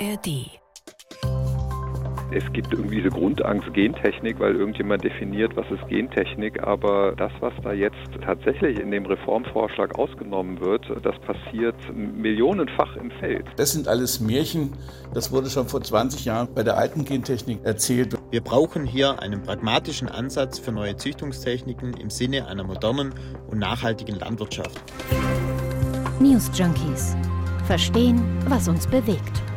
ARD es gibt irgendwie diese Grundangst Gentechnik, weil irgendjemand definiert, was ist Gentechnik. Aber das, was da jetzt tatsächlich in dem Reformvorschlag ausgenommen wird, das passiert millionenfach im Feld. Das sind alles Märchen. Das wurde schon vor 20 Jahren bei der alten Gentechnik erzählt. Wir brauchen hier einen pragmatischen Ansatz für neue Züchtungstechniken im Sinne einer modernen und nachhaltigen Landwirtschaft. News Junkies. Verstehen, was uns bewegt.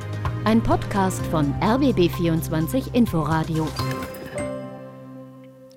Ein Podcast von RBB24 Inforadio.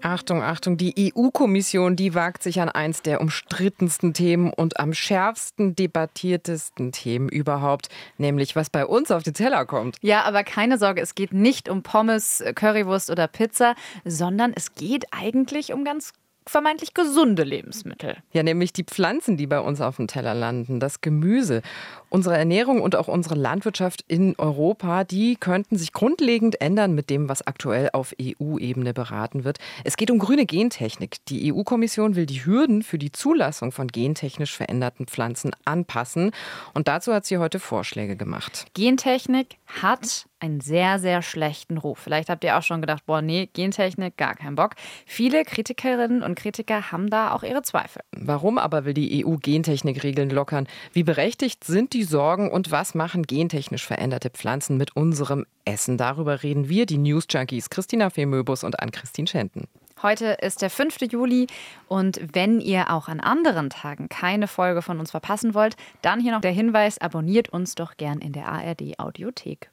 Achtung, Achtung, die EU-Kommission, die wagt sich an eins der umstrittensten Themen und am schärfsten debattiertesten Themen überhaupt, nämlich was bei uns auf den Teller kommt. Ja, aber keine Sorge, es geht nicht um Pommes, Currywurst oder Pizza, sondern es geht eigentlich um ganz vermeintlich gesunde Lebensmittel. Ja, nämlich die Pflanzen, die bei uns auf dem Teller landen, das Gemüse. Unsere Ernährung und auch unsere Landwirtschaft in Europa, die könnten sich grundlegend ändern mit dem, was aktuell auf EU-Ebene beraten wird. Es geht um grüne Gentechnik. Die EU-Kommission will die Hürden für die Zulassung von gentechnisch veränderten Pflanzen anpassen. Und dazu hat sie heute Vorschläge gemacht. Gentechnik hat einen sehr, sehr schlechten Ruf. Vielleicht habt ihr auch schon gedacht, boah, nee, Gentechnik, gar keinen Bock. Viele Kritikerinnen und Kritiker haben da auch ihre Zweifel. Warum aber will die EU Gentechnikregeln lockern? Wie berechtigt sind die Sorgen und was machen gentechnisch veränderte Pflanzen mit unserem Essen? Darüber reden wir, die News Junkies Christina Femöbus und Ann-Christine Schenten. Heute ist der 5. Juli und wenn ihr auch an anderen Tagen keine Folge von uns verpassen wollt, dann hier noch der Hinweis, abonniert uns doch gern in der ARD Audiothek.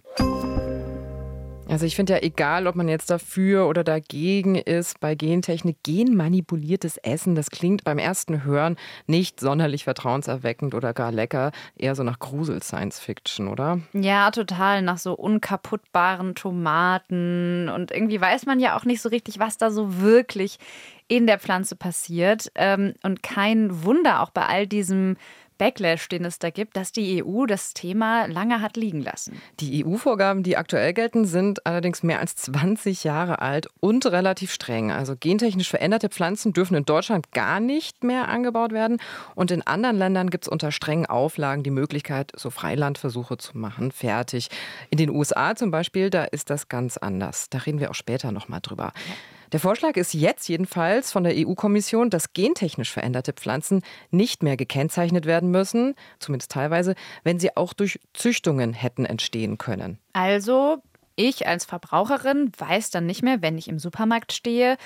Also ich finde ja egal, ob man jetzt dafür oder dagegen ist, bei Gentechnik, genmanipuliertes Essen, das klingt beim ersten Hören nicht sonderlich vertrauenserweckend oder gar lecker, eher so nach Grusel-Science-Fiction, oder? Ja, total, nach so unkaputtbaren Tomaten. Und irgendwie weiß man ja auch nicht so richtig, was da so wirklich in der Pflanze passiert. Ähm, und kein Wunder auch bei all diesem Backlash, den es da gibt, dass die EU das Thema lange hat liegen lassen. Die EU-Vorgaben, die aktuell gelten, sind allerdings mehr als 20 Jahre alt und relativ streng. Also gentechnisch veränderte Pflanzen dürfen in Deutschland gar nicht mehr angebaut werden. Und in anderen Ländern gibt es unter strengen Auflagen die Möglichkeit, so Freilandversuche zu machen. Fertig. In den USA zum Beispiel, da ist das ganz anders. Da reden wir auch später nochmal drüber. Der Vorschlag ist jetzt jedenfalls von der EU-Kommission, dass gentechnisch veränderte Pflanzen nicht mehr gekennzeichnet werden müssen, zumindest teilweise, wenn sie auch durch Züchtungen hätten entstehen können. Also ich als Verbraucherin weiß dann nicht mehr, wenn ich im Supermarkt stehe,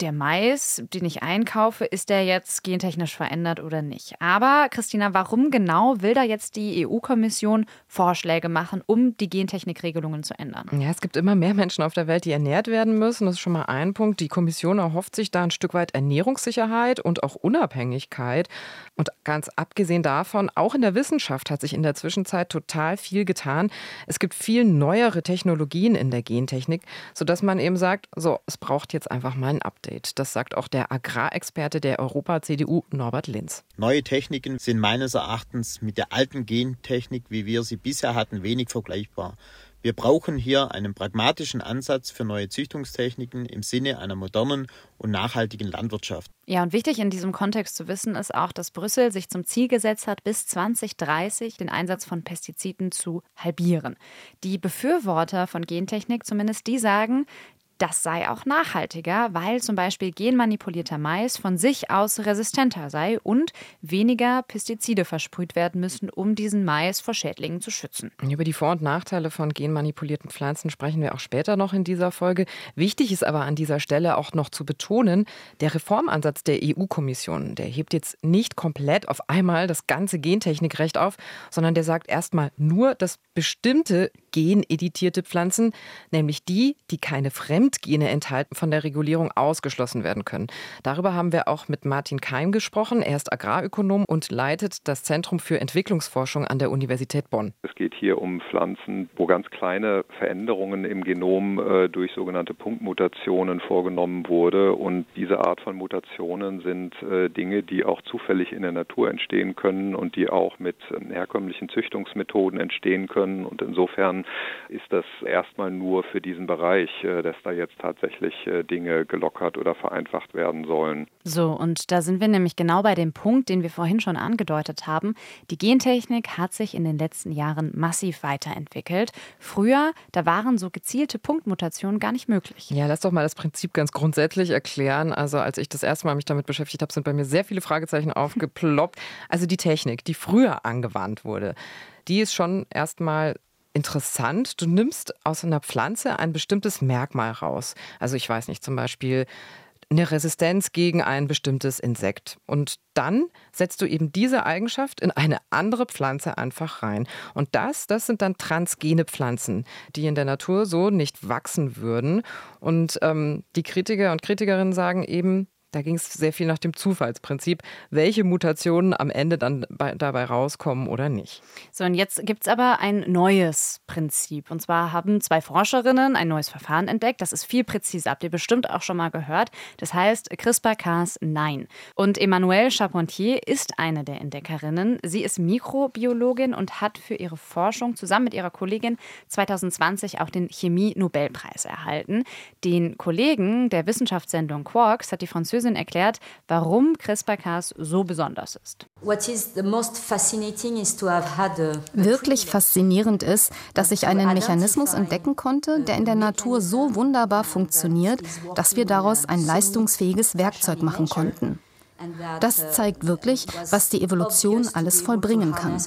der Mais, den ich einkaufe, ist der jetzt gentechnisch verändert oder nicht? Aber Christina, warum genau will da jetzt die EU-Kommission Vorschläge machen, um die Gentechnikregelungen zu ändern? Ja, es gibt immer mehr Menschen auf der Welt, die ernährt werden müssen. Das ist schon mal ein Punkt. Die Kommission erhofft sich da ein Stück weit Ernährungssicherheit und auch Unabhängigkeit. Und ganz abgesehen davon, auch in der Wissenschaft hat sich in der Zwischenzeit total viel getan. Es gibt viel neuere Technologien in der Gentechnik, sodass man eben sagt, so, es braucht jetzt einfach mal ein Update. Update. Das sagt auch der Agrarexperte der Europa-CDU Norbert Linz. Neue Techniken sind meines Erachtens mit der alten Gentechnik, wie wir sie bisher hatten, wenig vergleichbar. Wir brauchen hier einen pragmatischen Ansatz für neue Züchtungstechniken im Sinne einer modernen und nachhaltigen Landwirtschaft. Ja, und wichtig in diesem Kontext zu wissen ist auch, dass Brüssel sich zum Ziel gesetzt hat, bis 2030 den Einsatz von Pestiziden zu halbieren. Die Befürworter von Gentechnik, zumindest die sagen, das sei auch nachhaltiger, weil zum Beispiel genmanipulierter Mais von sich aus resistenter sei und weniger Pestizide versprüht werden müssen, um diesen Mais vor Schädlingen zu schützen. Über die Vor- und Nachteile von genmanipulierten Pflanzen sprechen wir auch später noch in dieser Folge. Wichtig ist aber an dieser Stelle auch noch zu betonen, der Reformansatz der EU-Kommission, der hebt jetzt nicht komplett auf einmal das ganze Gentechnikrecht auf, sondern der sagt erstmal nur, dass bestimmte geneditierte Pflanzen, nämlich die, die keine Fremdgene enthalten, von der Regulierung ausgeschlossen werden können. Darüber haben wir auch mit Martin Keim gesprochen. Er ist Agrarökonom und leitet das Zentrum für Entwicklungsforschung an der Universität Bonn. Es geht hier um Pflanzen, wo ganz kleine Veränderungen im Genom äh, durch sogenannte Punktmutationen vorgenommen wurde. Und diese Art von Mutationen sind äh, Dinge, die auch zufällig in der Natur entstehen können und die auch mit äh, herkömmlichen Züchtungsmethoden entstehen können. Und insofern ist das erstmal nur für diesen Bereich, äh, dass da jetzt tatsächlich äh, Dinge gelockert oder vereinfacht werden sollen. So, und da sind wir nämlich genau bei dem Punkt, den wir vorhin schon angedeutet haben. Die Gentechnik hat sich in den letzten Jahren massiv weiterentwickelt. Früher, da waren so gezielte Punktmutationen gar nicht möglich. Ja, lass doch mal das Prinzip ganz grundsätzlich erklären. Also als ich das erste Mal mich damit beschäftigt habe, sind bei mir sehr viele Fragezeichen aufgeploppt. Also die Technik, die früher angewandt wurde, die ist schon erstmal interessant. Du nimmst aus einer Pflanze ein bestimmtes Merkmal raus. Also ich weiß nicht, zum Beispiel eine Resistenz gegen ein bestimmtes Insekt. Und dann setzt du eben diese Eigenschaft in eine andere Pflanze einfach rein. Und das, das sind dann transgene Pflanzen, die in der Natur so nicht wachsen würden. Und ähm, die Kritiker und Kritikerinnen sagen eben, da ging es sehr viel nach dem Zufallsprinzip, welche Mutationen am Ende dann bei, dabei rauskommen oder nicht. So, und jetzt gibt es aber ein neues Prinzip. Und zwar haben zwei Forscherinnen ein neues Verfahren entdeckt. Das ist viel präziser. Habt ihr bestimmt auch schon mal gehört. Das heißt CRISPR-Cas9. Und Emmanuelle Charpentier ist eine der Entdeckerinnen. Sie ist Mikrobiologin und hat für ihre Forschung zusammen mit ihrer Kollegin 2020 auch den Chemie-Nobelpreis erhalten. Den Kollegen der Wissenschaftssendung Quarks hat die Französische Französin erklärt, warum CRISPR-Cas so besonders ist. Wirklich faszinierend ist, dass ich einen Mechanismus entdecken konnte, der in der Natur so wunderbar funktioniert, dass wir daraus ein leistungsfähiges Werkzeug machen konnten. Das zeigt wirklich, was die Evolution alles vollbringen kann.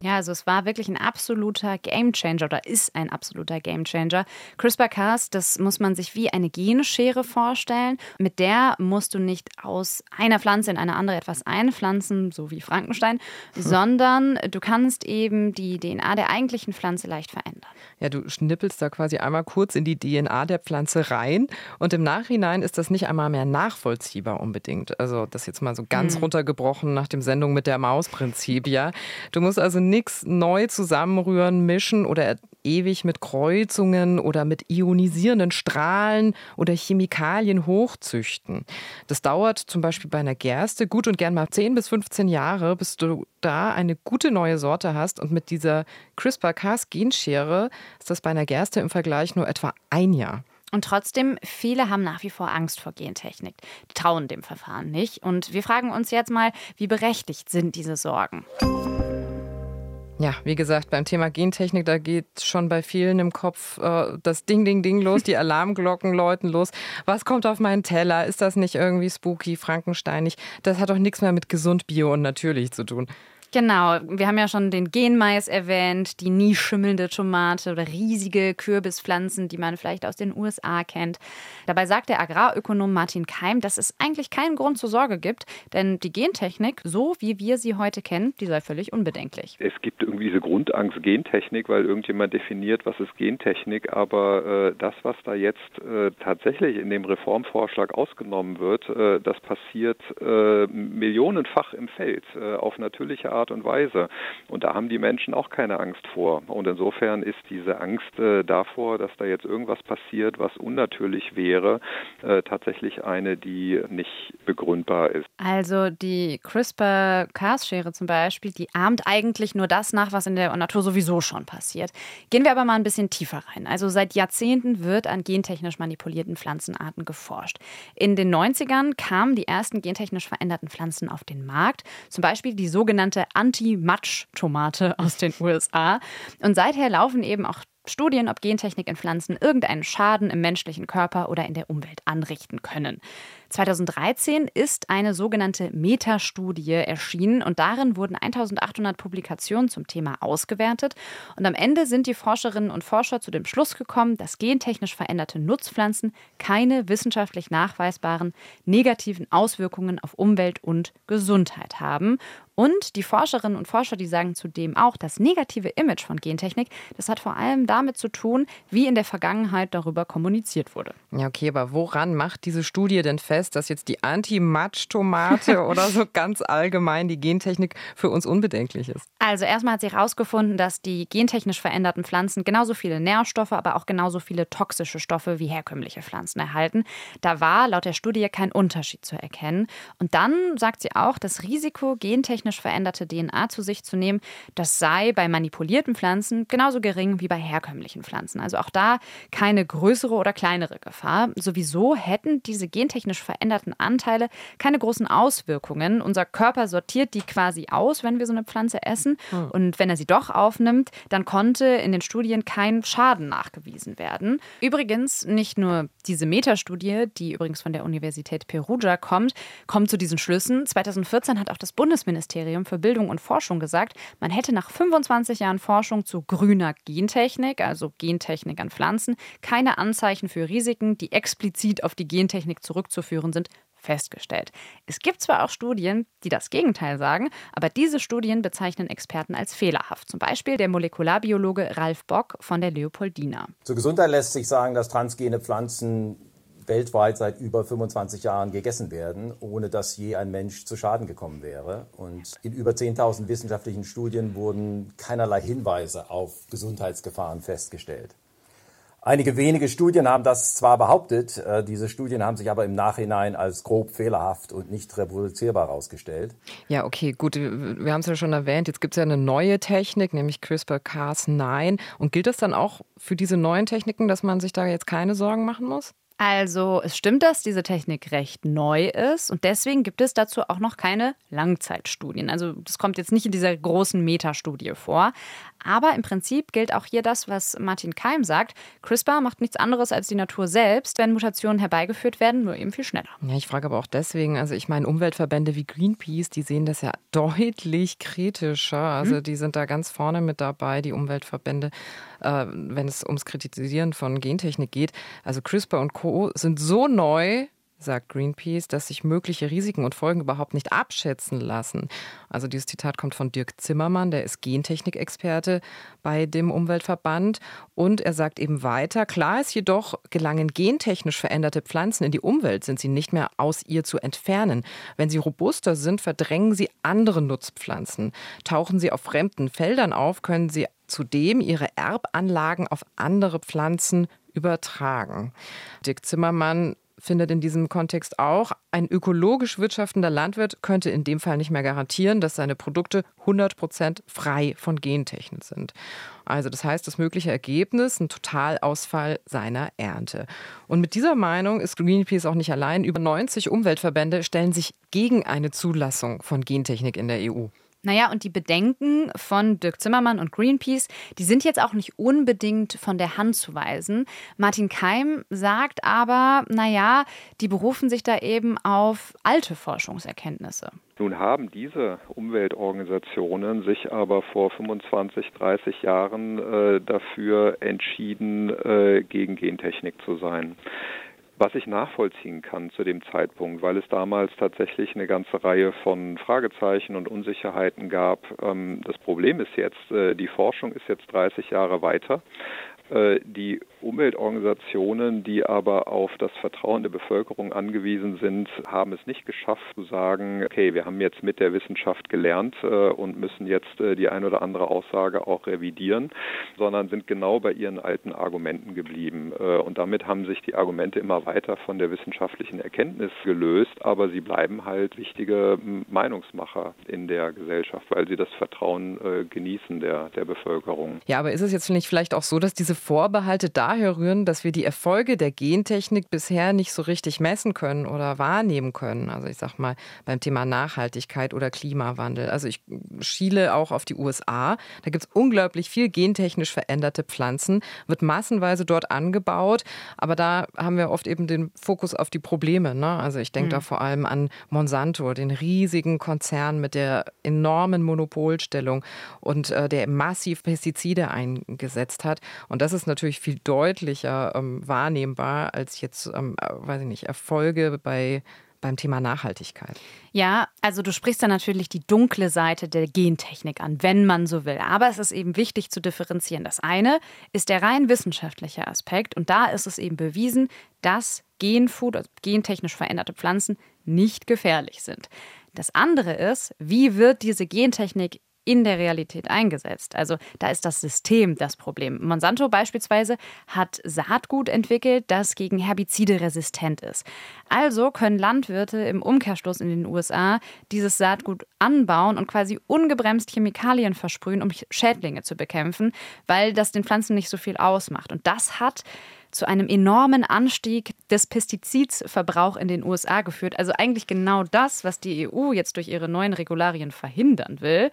Ja, also es war wirklich ein absoluter Gamechanger oder ist ein absoluter Gamechanger. CRISPR-Cas, das muss man sich wie eine Genschere vorstellen. Mit der musst du nicht aus einer Pflanze in eine andere etwas einpflanzen, so wie Frankenstein, hm. sondern du kannst eben die DNA der eigentlichen Pflanze leicht verändern. Ja, du schnippelst da quasi einmal kurz in die DNA der Pflanze rein und im Nachhinein ist das nicht einmal mehr nachvollziehbar unbedingt. Also das jetzt mal so ganz hm. runtergebrochen nach dem Sendung mit der Maus-Prinzip, ja. Du musst also nichts neu zusammenrühren, mischen oder ewig mit Kreuzungen oder mit ionisierenden Strahlen oder Chemikalien hochzüchten. Das dauert zum Beispiel bei einer Gerste gut und gern mal 10 bis 15 Jahre, bis du da eine gute neue Sorte hast. Und mit dieser CRISPR-Cas-Genschere ist das bei einer Gerste im Vergleich nur etwa ein Jahr. Und trotzdem, viele haben nach wie vor Angst vor Gentechnik. Die trauen dem Verfahren nicht. Und wir fragen uns jetzt mal, wie berechtigt sind diese Sorgen? Ja, wie gesagt, beim Thema Gentechnik, da geht schon bei vielen im Kopf äh, das Ding, Ding, Ding los, die Alarmglocken läuten los. Was kommt auf meinen Teller? Ist das nicht irgendwie spooky, frankensteinig? Das hat doch nichts mehr mit gesund, bio und natürlich zu tun. Genau, wir haben ja schon den Genmais erwähnt, die nie schimmelnde Tomate oder riesige Kürbispflanzen, die man vielleicht aus den USA kennt. Dabei sagt der Agrarökonom Martin Keim, dass es eigentlich keinen Grund zur Sorge gibt, denn die Gentechnik, so wie wir sie heute kennen, die sei völlig unbedenklich. Es gibt irgendwie diese Grundangst Gentechnik, weil irgendjemand definiert, was ist Gentechnik, aber äh, das, was da jetzt äh, tatsächlich in dem Reformvorschlag ausgenommen wird, äh, das passiert äh, millionenfach im Feld äh, auf natürliche Art Art und Weise. Und da haben die Menschen auch keine Angst vor. Und insofern ist diese Angst äh, davor, dass da jetzt irgendwas passiert, was unnatürlich wäre, äh, tatsächlich eine, die nicht begründbar ist. Also die CRISPR-Cas-Schere zum Beispiel, die ahmt eigentlich nur das nach, was in der Natur sowieso schon passiert. Gehen wir aber mal ein bisschen tiefer rein. Also seit Jahrzehnten wird an gentechnisch manipulierten Pflanzenarten geforscht. In den 90ern kamen die ersten gentechnisch veränderten Pflanzen auf den Markt, zum Beispiel die sogenannte Anti-Matsch-Tomate aus den USA. Und seither laufen eben auch Studien, ob Gentechnik in Pflanzen irgendeinen Schaden im menschlichen Körper oder in der Umwelt anrichten können. 2013 ist eine sogenannte Metastudie erschienen und darin wurden 1800 Publikationen zum Thema ausgewertet. Und am Ende sind die Forscherinnen und Forscher zu dem Schluss gekommen, dass gentechnisch veränderte Nutzpflanzen keine wissenschaftlich nachweisbaren negativen Auswirkungen auf Umwelt und Gesundheit haben. Und die Forscherinnen und Forscher, die sagen zudem auch, das negative Image von Gentechnik, das hat vor allem damit zu tun, wie in der Vergangenheit darüber kommuniziert wurde. Ja, okay, aber woran macht diese Studie denn fest, fest, dass jetzt die Anti-Matsch-Tomate oder so ganz allgemein die Gentechnik für uns unbedenklich ist? Also erstmal hat sie herausgefunden, dass die gentechnisch veränderten Pflanzen genauso viele Nährstoffe, aber auch genauso viele toxische Stoffe wie herkömmliche Pflanzen erhalten. Da war laut der Studie kein Unterschied zu erkennen. Und dann sagt sie auch, das Risiko, gentechnisch veränderte DNA zu sich zu nehmen, das sei bei manipulierten Pflanzen genauso gering wie bei herkömmlichen Pflanzen. Also auch da keine größere oder kleinere Gefahr. Sowieso hätten diese gentechnisch veränderten Anteile keine großen Auswirkungen. Unser Körper sortiert die quasi aus, wenn wir so eine Pflanze essen. Hm. Und wenn er sie doch aufnimmt, dann konnte in den Studien kein Schaden nachgewiesen werden. Übrigens, nicht nur diese Metastudie, die übrigens von der Universität Perugia kommt, kommt zu diesen Schlüssen. 2014 hat auch das Bundesministerium für Bildung und Forschung gesagt, man hätte nach 25 Jahren Forschung zu grüner Gentechnik, also Gentechnik an Pflanzen, keine Anzeichen für Risiken, die explizit auf die Gentechnik zurückzuführen sind, festgestellt. Es gibt zwar auch Studien, die das Gegenteil sagen, aber diese Studien bezeichnen Experten als fehlerhaft. Zum Beispiel der Molekularbiologe Ralf Bock von der Leopoldina. Zur Gesundheit lässt sich sagen, dass transgene Pflanzen weltweit seit über 25 Jahren gegessen werden, ohne dass je ein Mensch zu Schaden gekommen wäre. Und in über 10.000 wissenschaftlichen Studien wurden keinerlei Hinweise auf Gesundheitsgefahren festgestellt. Einige wenige Studien haben das zwar behauptet, äh, diese Studien haben sich aber im Nachhinein als grob fehlerhaft und nicht reproduzierbar herausgestellt. Ja, okay, gut, wir haben es ja schon erwähnt, jetzt gibt es ja eine neue Technik, nämlich CRISPR-Cas9. Und gilt das dann auch für diese neuen Techniken, dass man sich da jetzt keine Sorgen machen muss? Also es stimmt, dass diese Technik recht neu ist und deswegen gibt es dazu auch noch keine Langzeitstudien. Also das kommt jetzt nicht in dieser großen Metastudie vor. Aber im Prinzip gilt auch hier das, was Martin Keim sagt. CRISPR macht nichts anderes als die Natur selbst, wenn Mutationen herbeigeführt werden, nur eben viel schneller. Ja, ich frage aber auch deswegen, also ich meine, Umweltverbände wie Greenpeace, die sehen das ja deutlich kritischer. Also hm. die sind da ganz vorne mit dabei, die Umweltverbände, äh, wenn es ums Kritisieren von Gentechnik geht. Also CRISPR und Co sind so neu, sagt Greenpeace, dass sich mögliche Risiken und Folgen überhaupt nicht abschätzen lassen. Also dieses Zitat kommt von Dirk Zimmermann, der ist Gentechnikexperte bei dem Umweltverband. Und er sagt eben weiter, klar ist jedoch, gelangen gentechnisch veränderte Pflanzen in die Umwelt, sind sie nicht mehr aus ihr zu entfernen. Wenn sie robuster sind, verdrängen sie andere Nutzpflanzen. Tauchen sie auf fremden Feldern auf, können sie zudem ihre Erbanlagen auf andere Pflanzen übertragen. Dirk Zimmermann findet in diesem Kontext auch, ein ökologisch wirtschaftender Landwirt könnte in dem Fall nicht mehr garantieren, dass seine Produkte 100 Prozent frei von Gentechnik sind. Also das heißt, das mögliche Ergebnis, ein Totalausfall seiner Ernte. Und mit dieser Meinung ist Greenpeace auch nicht allein. Über 90 Umweltverbände stellen sich gegen eine Zulassung von Gentechnik in der EU. Naja, und die Bedenken von Dirk Zimmermann und Greenpeace, die sind jetzt auch nicht unbedingt von der Hand zu weisen. Martin Keim sagt aber, naja, die berufen sich da eben auf alte Forschungserkenntnisse. Nun haben diese Umweltorganisationen sich aber vor 25, 30 Jahren äh, dafür entschieden, äh, gegen Gentechnik zu sein was ich nachvollziehen kann zu dem Zeitpunkt, weil es damals tatsächlich eine ganze Reihe von Fragezeichen und Unsicherheiten gab. Ähm, das Problem ist jetzt, äh, die Forschung ist jetzt 30 Jahre weiter. Äh, die Umweltorganisationen, die aber auf das Vertrauen der Bevölkerung angewiesen sind, haben es nicht geschafft zu sagen, okay, wir haben jetzt mit der Wissenschaft gelernt äh, und müssen jetzt äh, die ein oder andere Aussage auch revidieren, sondern sind genau bei ihren alten Argumenten geblieben. Und damit haben sich die Argumente immer weiter von der wissenschaftlichen Erkenntnis gelöst, aber sie bleiben halt wichtige Meinungsmacher in der Gesellschaft, weil sie das Vertrauen genießen der, der Bevölkerung. Ja, aber ist es jetzt nicht vielleicht auch so, dass diese Vorbehalte daher rühren, dass wir die Erfolge der Gentechnik bisher nicht so richtig messen können oder wahrnehmen können. Also ich sag mal beim Thema Nachhaltigkeit oder Klimawandel. Also ich schiele auch auf die USA. Da gibt es unglaublich viel gentechnisch veränderte Pflanzen, wird massenweise dort angebaut, aber da haben wir oft eben den Fokus auf die Probleme. Ne? Also ich denke mhm. da vor allem an Monsanto, den riesigen Konzern mit der enormen Monopolstellung und äh, der massiv Pestizide eingesetzt hat. Und das das ist natürlich viel deutlicher ähm, wahrnehmbar als jetzt, ähm, äh, weiß ich nicht, Erfolge bei beim Thema Nachhaltigkeit. Ja, also du sprichst da natürlich die dunkle Seite der Gentechnik an, wenn man so will. Aber es ist eben wichtig zu differenzieren. Das eine ist der rein wissenschaftliche Aspekt und da ist es eben bewiesen, dass Genfood, also gentechnisch veränderte Pflanzen, nicht gefährlich sind. Das andere ist, wie wird diese Gentechnik in der Realität eingesetzt. Also da ist das System das Problem. Monsanto beispielsweise hat Saatgut entwickelt, das gegen Herbizide resistent ist. Also können Landwirte im Umkehrschluss in den USA dieses Saatgut anbauen und quasi ungebremst Chemikalien versprühen, um Schädlinge zu bekämpfen, weil das den Pflanzen nicht so viel ausmacht. Und das hat zu einem enormen Anstieg des Pestizidsverbrauchs in den USA geführt. Also eigentlich genau das, was die EU jetzt durch ihre neuen Regularien verhindern will.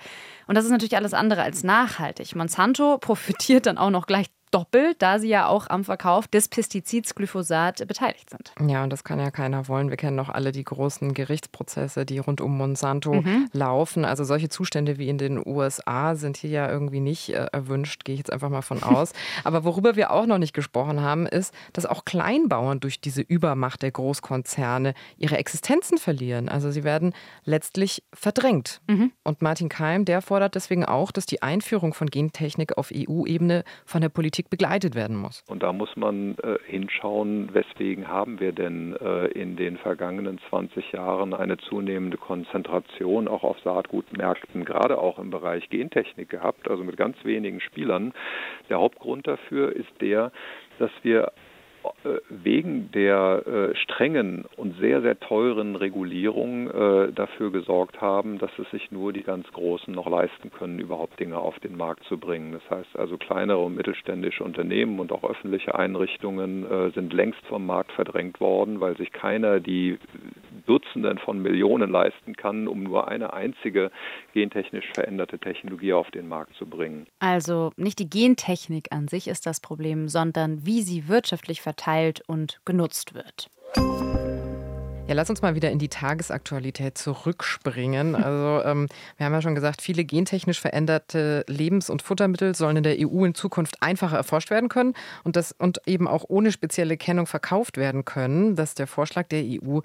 Und das ist natürlich alles andere als nachhaltig. Monsanto profitiert dann auch noch gleich doppelt, da sie ja auch am Verkauf des Pestizids Glyphosat beteiligt sind. Ja, und das kann ja keiner wollen. Wir kennen noch alle die großen Gerichtsprozesse, die rund um Monsanto mhm. laufen. Also solche Zustände wie in den USA sind hier ja irgendwie nicht äh, erwünscht, gehe ich jetzt einfach mal von aus. Aber worüber wir auch noch nicht gesprochen haben, ist, dass auch Kleinbauern durch diese Übermacht der Großkonzerne ihre Existenzen verlieren. Also sie werden letztlich verdrängt. Mhm. Und Martin Keim, der fordert deswegen auch, dass die Einführung von Gentechnik auf EU-Ebene von der Politik Politik begleitet werden muss. Und da muss man äh, hinschauen, weswegen haben wir denn äh, in den vergangenen 20 Jahren eine zunehmende Konzentration auch auf Saatgutmärkten, gerade auch im Bereich Gentechnik gehabt, also mit ganz wenigen Spielern. Der Hauptgrund dafür ist der, dass wir wegen der äh, strengen und sehr, sehr teuren Regulierung äh, dafür gesorgt haben, dass es sich nur die ganz Großen noch leisten können, überhaupt Dinge auf den Markt zu bringen. Das heißt also, kleinere und mittelständische Unternehmen und auch öffentliche Einrichtungen äh, sind längst vom Markt verdrängt worden, weil sich keiner die Dutzenden von Millionen leisten kann, um nur eine einzige gentechnisch veränderte Technologie auf den Markt zu bringen. Also nicht die Gentechnik an sich ist das Problem, sondern wie sie wirtschaftlich verteilt und genutzt wird. Ja, lass uns mal wieder in die Tagesaktualität zurückspringen. Also ähm, wir haben ja schon gesagt, viele gentechnisch veränderte Lebens- und Futtermittel sollen in der EU in Zukunft einfacher erforscht werden können und, das, und eben auch ohne spezielle Kennung verkauft werden können. Das ist der Vorschlag der EU.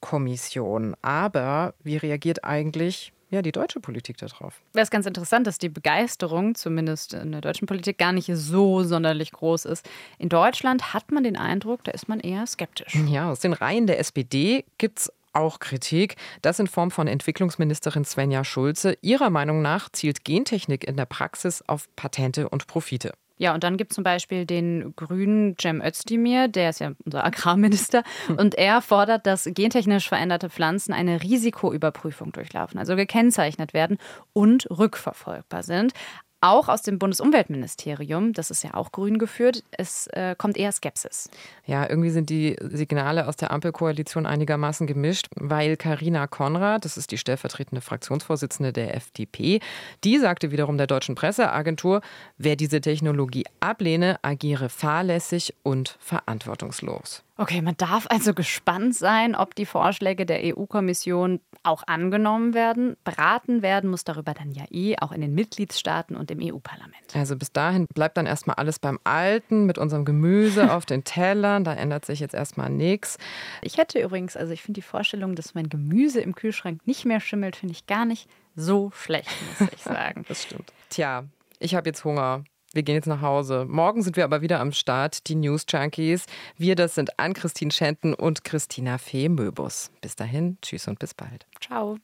Kommission. Aber wie reagiert eigentlich ja, die deutsche Politik darauf. Das ist ganz interessant, dass die Begeisterung, zumindest in der deutschen Politik, gar nicht so sonderlich groß ist. In Deutschland hat man den Eindruck, da ist man eher skeptisch. Ja, aus den Reihen der SPD gibt es auch Kritik. Das in Form von Entwicklungsministerin Svenja Schulze. Ihrer Meinung nach zielt Gentechnik in der Praxis auf Patente und Profite. Ja, und dann gibt es zum Beispiel den grünen Cem Özdemir, der ist ja unser Agrarminister, und er fordert, dass gentechnisch veränderte Pflanzen eine Risikoüberprüfung durchlaufen, also gekennzeichnet werden und rückverfolgbar sind auch aus dem Bundesumweltministerium, das ist ja auch grün geführt, es äh, kommt eher Skepsis. Ja, irgendwie sind die Signale aus der Ampelkoalition einigermaßen gemischt, weil Karina Konrad, das ist die stellvertretende Fraktionsvorsitzende der FDP, die sagte wiederum der deutschen Presseagentur, wer diese Technologie ablehne, agiere fahrlässig und verantwortungslos. Okay, man darf also gespannt sein, ob die Vorschläge der EU-Kommission auch angenommen werden. Beraten werden muss darüber dann ja eh auch in den Mitgliedstaaten und im EU-Parlament. Also bis dahin bleibt dann erstmal alles beim Alten mit unserem Gemüse auf den Tellern. Da ändert sich jetzt erstmal nichts. Ich hätte übrigens, also ich finde die Vorstellung, dass mein Gemüse im Kühlschrank nicht mehr schimmelt, finde ich gar nicht so schlecht, muss ich sagen. das stimmt. Tja, ich habe jetzt Hunger. Wir gehen jetzt nach Hause. Morgen sind wir aber wieder am Start, die News Junkies. Wir, das sind Ann-Christine Schenten und Christina Fee Möbus. Bis dahin, tschüss und bis bald. Ciao.